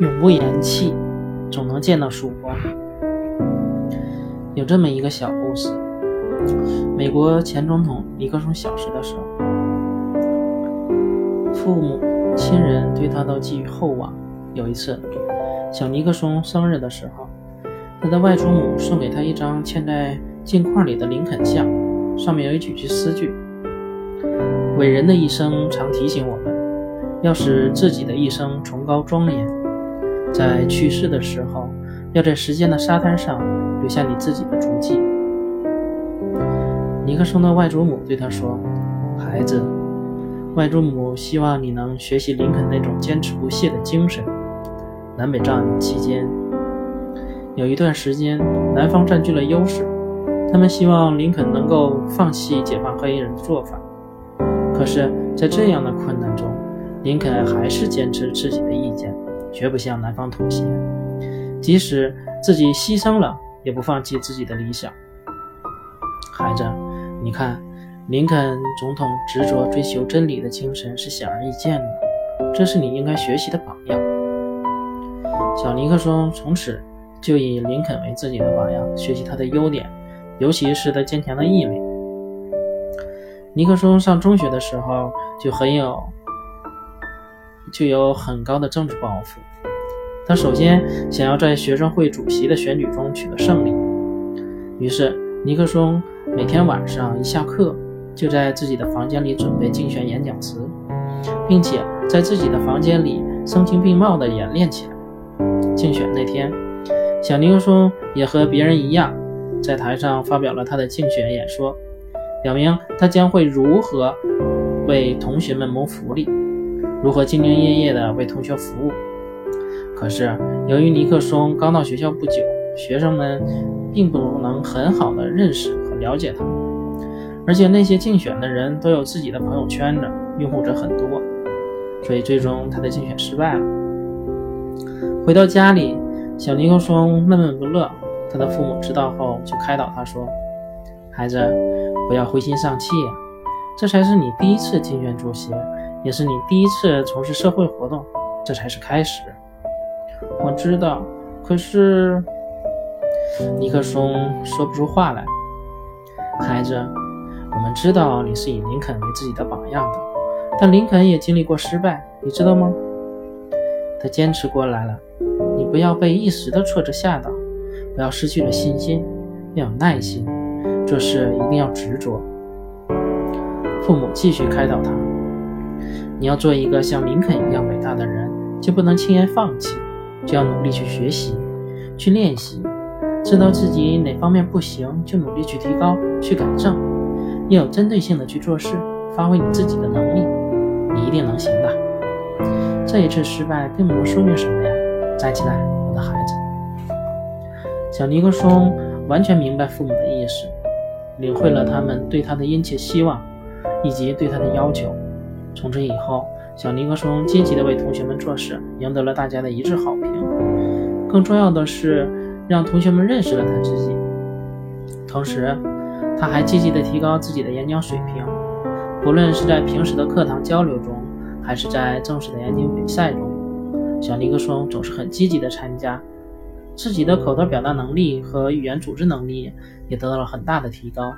永不言弃，总能见到曙光。有这么一个小故事：美国前总统尼克松小时的时候，父母亲人对他都寄予厚望。有一次，小尼克松生日的时候，他的外祖母送给他一张嵌在镜框里的林肯像，上面有一几句诗句：“伟人的一生常提醒我们，要使自己的一生崇高庄严，在去世的时候，要在时间的沙滩上留下你自己的足迹。”尼克松的外祖母对他说：“孩子，外祖母希望你能学习林肯那种坚持不懈的精神。”南北战争期间，有一段时间，南方占据了优势，他们希望林肯能够放弃解放黑衣人的做法。可是，在这样的困难中，林肯还是坚持自己的意见，绝不向南方妥协，即使自己牺牲了，也不放弃自己的理想。孩子，你看，林肯总统执着追求真理的精神是显而易见的，这是你应该学习的榜样。小尼克松从此就以林肯为自己的榜样，学习他的优点，尤其是他坚强的毅力。尼克松上中学的时候就很有，就有很高的政治抱负。他首先想要在学生会主席的选举中取得胜利，于是尼克松每天晚上一下课就在自己的房间里准备竞选演讲词，并且在自己的房间里声情并茂地演练起来。竞选那天，小尼克松也和别人一样，在台上发表了他的竞选演说，表明他将会如何为同学们谋福利，如何兢兢业业地为同学服务。可是，由于尼克松刚到学校不久，学生们并不能很好地认识和了解他，而且那些竞选的人都有自己的朋友圈子，拥护者很多，所以最终他的竞选失败了。回到家里，小尼克松闷闷不乐。他的父母知道后，就开导他说：“孩子，不要灰心丧气呀，这才是你第一次竞选主席，也是你第一次从事社会活动，这才是开始。”我知道，可是尼克松说不出话来。孩子，我们知道你是以林肯为自己的榜样的，但林肯也经历过失败，你知道吗？他坚持过来了，你不要被一时的挫折吓倒，不要失去了信心，要有耐心，做事一定要执着。父母继续开导他：你要做一个像林肯一样伟大的人，就不能轻言放弃，就要努力去学习，去练习，知道自己哪方面不行，就努力去提高，去改正，要有针对性的去做事，发挥你自己的能力，你一定能行的。这一次失败并不能说明什么呀！站起来，我的孩子。小尼克松完全明白父母的意思，领会了他们对他的殷切希望以及对他的要求。从此以后，小尼克松积极地为同学们做事，赢得了大家的一致好评。更重要的是，让同学们认识了他自己。同时，他还积极地提高自己的演讲水平，不论是在平时的课堂交流中。还是在正式的演讲比赛中，小尼克松总是很积极的参加，自己的口头表达能力和语言组织能力也得到了很大的提高。